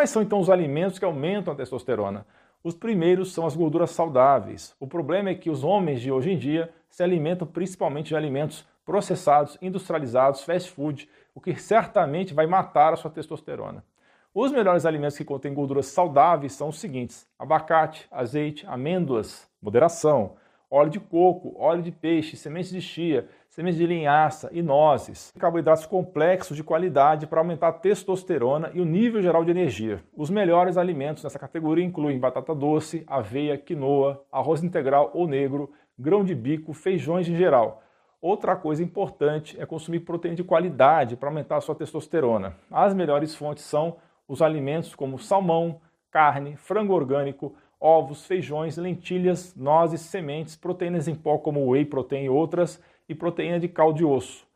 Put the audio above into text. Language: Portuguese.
Quais são então os alimentos que aumentam a testosterona? Os primeiros são as gorduras saudáveis. O problema é que os homens de hoje em dia se alimentam principalmente de alimentos processados, industrializados, fast food, o que certamente vai matar a sua testosterona. Os melhores alimentos que contêm gorduras saudáveis são os seguintes: abacate, azeite, amêndoas, moderação, óleo de coco, óleo de peixe, sementes de chia, sementes de linhaça e nozes. Carboidratos complexos de qualidade para aumentar a testosterona e o nível geral de energia. Os melhores alimentos nessa categoria incluem batata doce, aveia, quinoa, arroz integral ou negro, grão de bico, feijões em geral. Outra coisa importante é consumir proteína de qualidade para aumentar a sua testosterona. As melhores fontes são os alimentos como salmão, carne, frango orgânico, ovos, feijões, lentilhas, nozes, sementes, proteínas em pó como whey protein e outras, e proteína de caldo de osso.